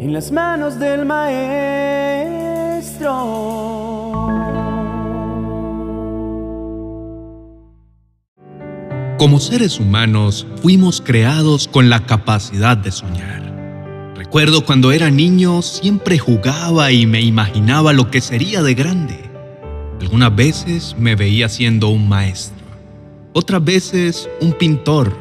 en las manos del maestro. Como seres humanos fuimos creados con la capacidad de soñar. Recuerdo cuando era niño siempre jugaba y me imaginaba lo que sería de grande. Algunas veces me veía siendo un maestro, otras veces un pintor,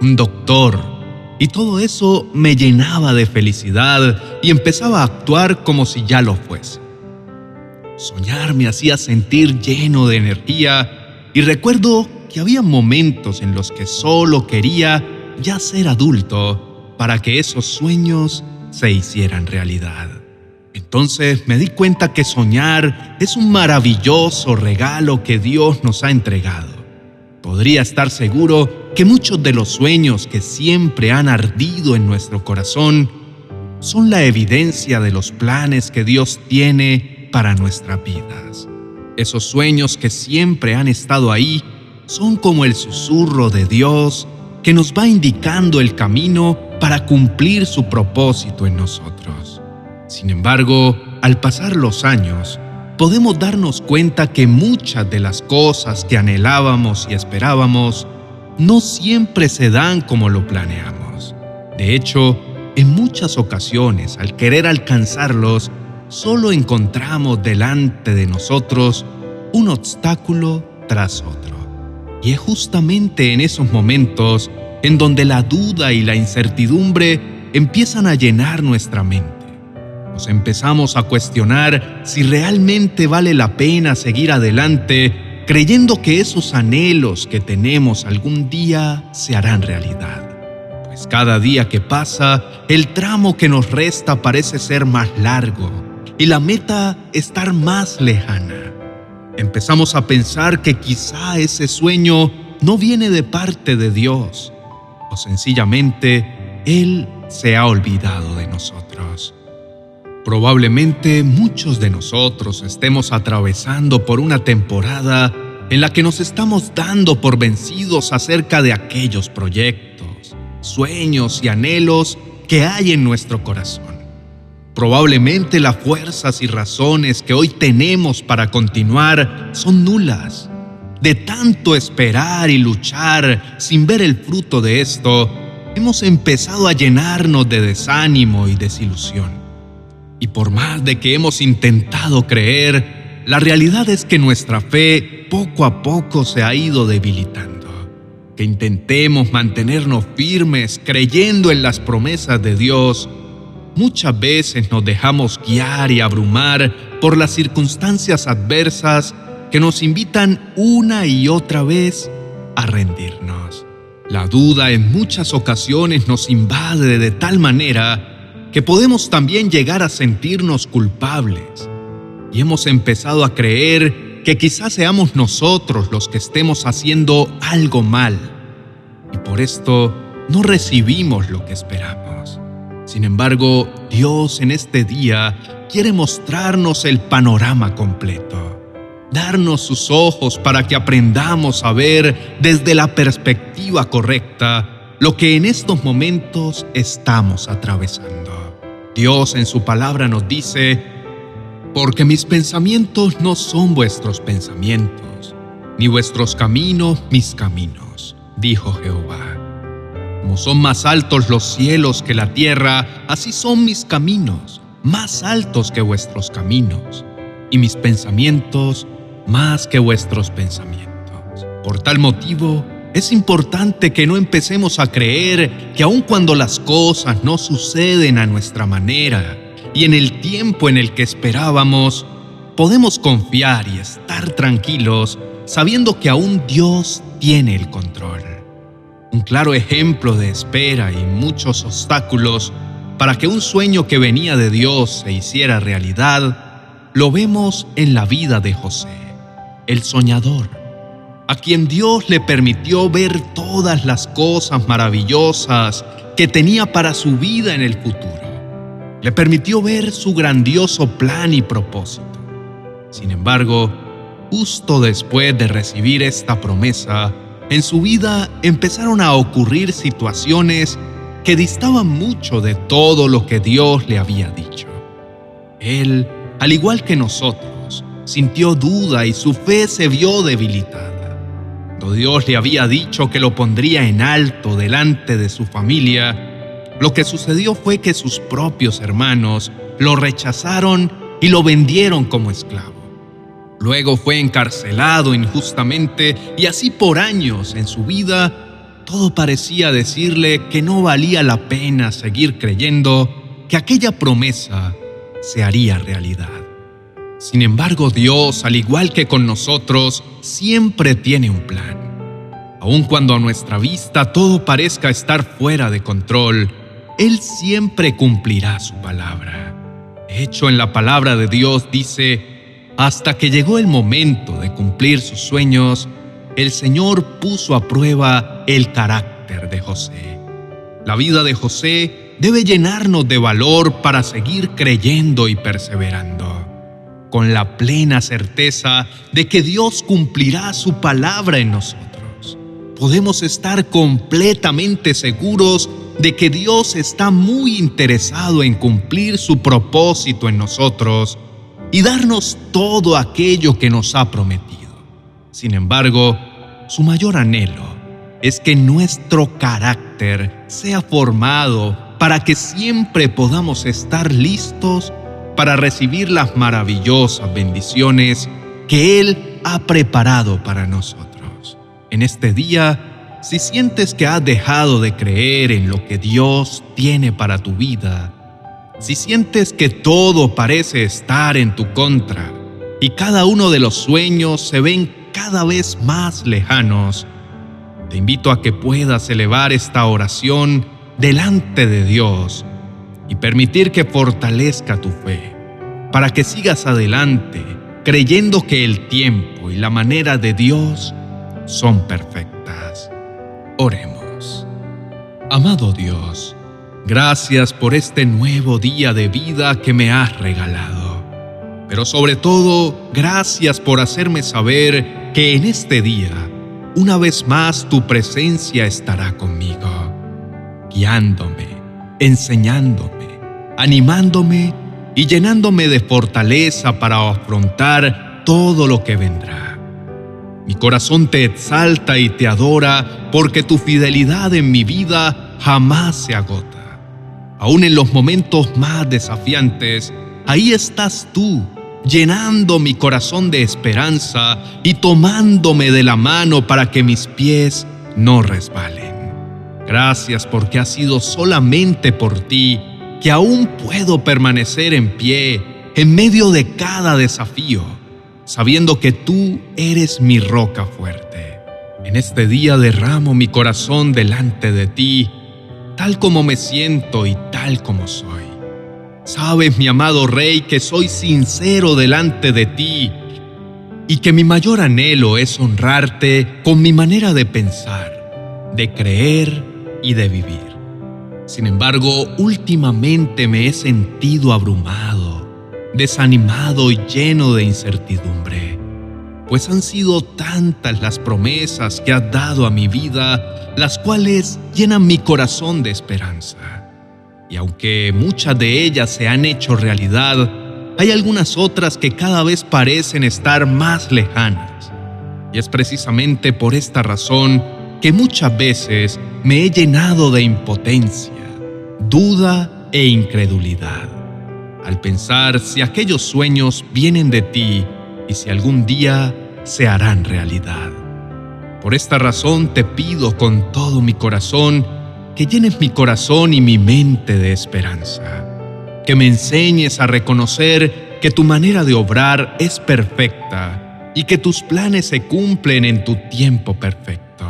un doctor, y todo eso me llenaba de felicidad y empezaba a actuar como si ya lo fuese. Soñar me hacía sentir lleno de energía y recuerdo que había momentos en los que solo quería ya ser adulto para que esos sueños se hicieran realidad. Entonces me di cuenta que soñar es un maravilloso regalo que Dios nos ha entregado. Podría estar seguro que muchos de los sueños que siempre han ardido en nuestro corazón son la evidencia de los planes que Dios tiene para nuestras vidas. Esos sueños que siempre han estado ahí son como el susurro de Dios que nos va indicando el camino para cumplir su propósito en nosotros. Sin embargo, al pasar los años, podemos darnos cuenta que muchas de las cosas que anhelábamos y esperábamos no siempre se dan como lo planeamos. De hecho, en muchas ocasiones, al querer alcanzarlos, solo encontramos delante de nosotros un obstáculo tras otro. Y es justamente en esos momentos en donde la duda y la incertidumbre empiezan a llenar nuestra mente. Nos empezamos a cuestionar si realmente vale la pena seguir adelante creyendo que esos anhelos que tenemos algún día se harán realidad. Pues cada día que pasa, el tramo que nos resta parece ser más largo y la meta estar más lejana. Empezamos a pensar que quizá ese sueño no viene de parte de Dios o sencillamente Él se ha olvidado de nosotros. Probablemente muchos de nosotros estemos atravesando por una temporada en la que nos estamos dando por vencidos acerca de aquellos proyectos, sueños y anhelos que hay en nuestro corazón. Probablemente las fuerzas y razones que hoy tenemos para continuar son nulas. De tanto esperar y luchar sin ver el fruto de esto, hemos empezado a llenarnos de desánimo y desilusión. Y por más de que hemos intentado creer, la realidad es que nuestra fe poco a poco se ha ido debilitando. Que intentemos mantenernos firmes creyendo en las promesas de Dios, Muchas veces nos dejamos guiar y abrumar por las circunstancias adversas que nos invitan una y otra vez a rendirnos. La duda en muchas ocasiones nos invade de tal manera que podemos también llegar a sentirnos culpables y hemos empezado a creer que quizás seamos nosotros los que estemos haciendo algo mal y por esto no recibimos lo que esperamos. Sin embargo, Dios en este día quiere mostrarnos el panorama completo, darnos sus ojos para que aprendamos a ver desde la perspectiva correcta lo que en estos momentos estamos atravesando. Dios en su palabra nos dice, porque mis pensamientos no son vuestros pensamientos, ni vuestros caminos mis caminos, dijo Jehová. Como son más altos los cielos que la tierra, así son mis caminos, más altos que vuestros caminos, y mis pensamientos más que vuestros pensamientos. Por tal motivo, es importante que no empecemos a creer que aun cuando las cosas no suceden a nuestra manera y en el tiempo en el que esperábamos, podemos confiar y estar tranquilos sabiendo que aún Dios tiene el control un claro ejemplo de espera y muchos obstáculos para que un sueño que venía de Dios se hiciera realidad, lo vemos en la vida de José, el soñador, a quien Dios le permitió ver todas las cosas maravillosas que tenía para su vida en el futuro. Le permitió ver su grandioso plan y propósito. Sin embargo, justo después de recibir esta promesa, en su vida empezaron a ocurrir situaciones que distaba mucho de todo lo que Dios le había dicho. Él, al igual que nosotros, sintió duda y su fe se vio debilitada. Dios le había dicho que lo pondría en alto delante de su familia, lo que sucedió fue que sus propios hermanos lo rechazaron y lo vendieron como esclavo. Luego fue encarcelado injustamente y así por años en su vida todo parecía decirle que no valía la pena seguir creyendo que aquella promesa se haría realidad. Sin embargo, Dios, al igual que con nosotros, siempre tiene un plan. Aun cuando a nuestra vista todo parezca estar fuera de control, Él siempre cumplirá su palabra. Hecho, en la palabra de Dios dice, hasta que llegó el momento de cumplir sus sueños, el Señor puso a prueba el carácter de José. La vida de José debe llenarnos de valor para seguir creyendo y perseverando, con la plena certeza de que Dios cumplirá su palabra en nosotros. Podemos estar completamente seguros de que Dios está muy interesado en cumplir su propósito en nosotros y darnos todo aquello que nos ha prometido. Sin embargo, su mayor anhelo es que nuestro carácter sea formado para que siempre podamos estar listos para recibir las maravillosas bendiciones que Él ha preparado para nosotros. En este día, si sientes que has dejado de creer en lo que Dios tiene para tu vida, si sientes que todo parece estar en tu contra y cada uno de los sueños se ven cada vez más lejanos, te invito a que puedas elevar esta oración delante de Dios y permitir que fortalezca tu fe, para que sigas adelante creyendo que el tiempo y la manera de Dios son perfectas. Oremos. Amado Dios, Gracias por este nuevo día de vida que me has regalado. Pero sobre todo, gracias por hacerme saber que en este día, una vez más, tu presencia estará conmigo, guiándome, enseñándome, animándome y llenándome de fortaleza para afrontar todo lo que vendrá. Mi corazón te exalta y te adora porque tu fidelidad en mi vida jamás se agota. Aún en los momentos más desafiantes, ahí estás tú, llenando mi corazón de esperanza y tomándome de la mano para que mis pies no resbalen. Gracias porque ha sido solamente por ti que aún puedo permanecer en pie en medio de cada desafío, sabiendo que tú eres mi roca fuerte. En este día derramo mi corazón delante de ti tal como me siento y tal como soy. Sabes, mi amado Rey, que soy sincero delante de ti y que mi mayor anhelo es honrarte con mi manera de pensar, de creer y de vivir. Sin embargo, últimamente me he sentido abrumado, desanimado y lleno de incertidumbre pues han sido tantas las promesas que has dado a mi vida, las cuales llenan mi corazón de esperanza. Y aunque muchas de ellas se han hecho realidad, hay algunas otras que cada vez parecen estar más lejanas. Y es precisamente por esta razón que muchas veces me he llenado de impotencia, duda e incredulidad, al pensar si aquellos sueños vienen de ti y si algún día se harán realidad. Por esta razón te pido con todo mi corazón que llenes mi corazón y mi mente de esperanza, que me enseñes a reconocer que tu manera de obrar es perfecta y que tus planes se cumplen en tu tiempo perfecto.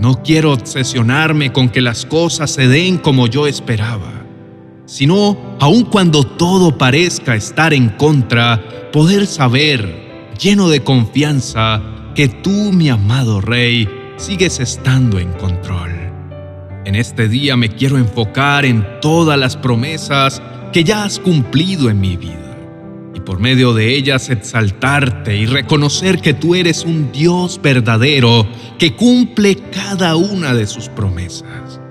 No quiero obsesionarme con que las cosas se den como yo esperaba, sino, aun cuando todo parezca estar en contra, poder saber lleno de confianza que tú, mi amado Rey, sigues estando en control. En este día me quiero enfocar en todas las promesas que ya has cumplido en mi vida y por medio de ellas exaltarte y reconocer que tú eres un Dios verdadero que cumple cada una de sus promesas.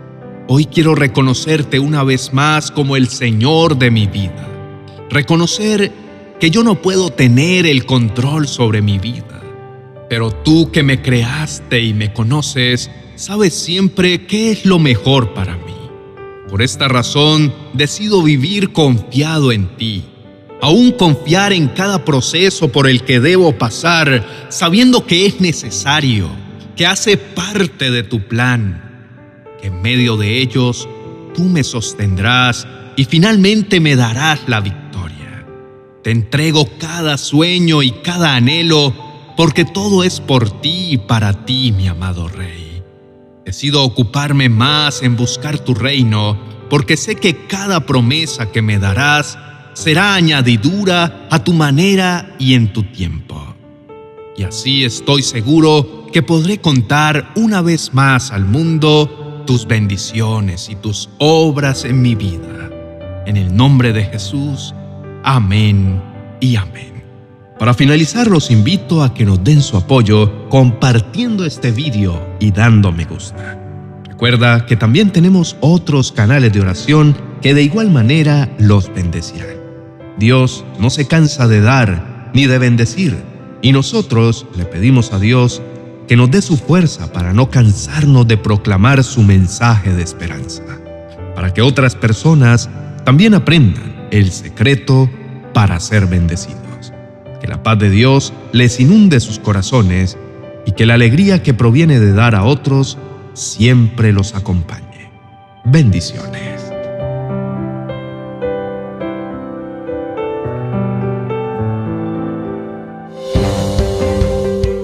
Hoy quiero reconocerte una vez más como el Señor de mi vida. Reconocer que yo no puedo tener el control sobre mi vida. Pero tú que me creaste y me conoces, sabes siempre qué es lo mejor para mí. Por esta razón, decido vivir confiado en ti aún confiar en cada proceso por el que debo pasar, sabiendo que es necesario, que hace parte de tu plan, en medio de ellos tú me sostendrás y finalmente me darás la victoria. Te entrego cada sueño y cada anhelo, porque todo es por ti y para ti, mi amado Rey. Decido ocuparme más en buscar tu reino, porque sé que cada promesa que me darás será añadidura a tu manera y en tu tiempo. Y así estoy seguro que podré contar una vez más al mundo tus bendiciones y tus obras en mi vida. En el nombre de Jesús, amén y amén. Para finalizar, los invito a que nos den su apoyo compartiendo este vídeo y dando me gusta. Recuerda que también tenemos otros canales de oración que de igual manera los bendecirán. Dios no se cansa de dar ni de bendecir, y nosotros le pedimos a Dios que nos dé su fuerza para no cansarnos de proclamar su mensaje de esperanza, para que otras personas también aprendan el secreto para ser bendecidos. Que la paz de Dios les inunde sus corazones y que la alegría que proviene de dar a otros siempre los acompañe. Bendiciones.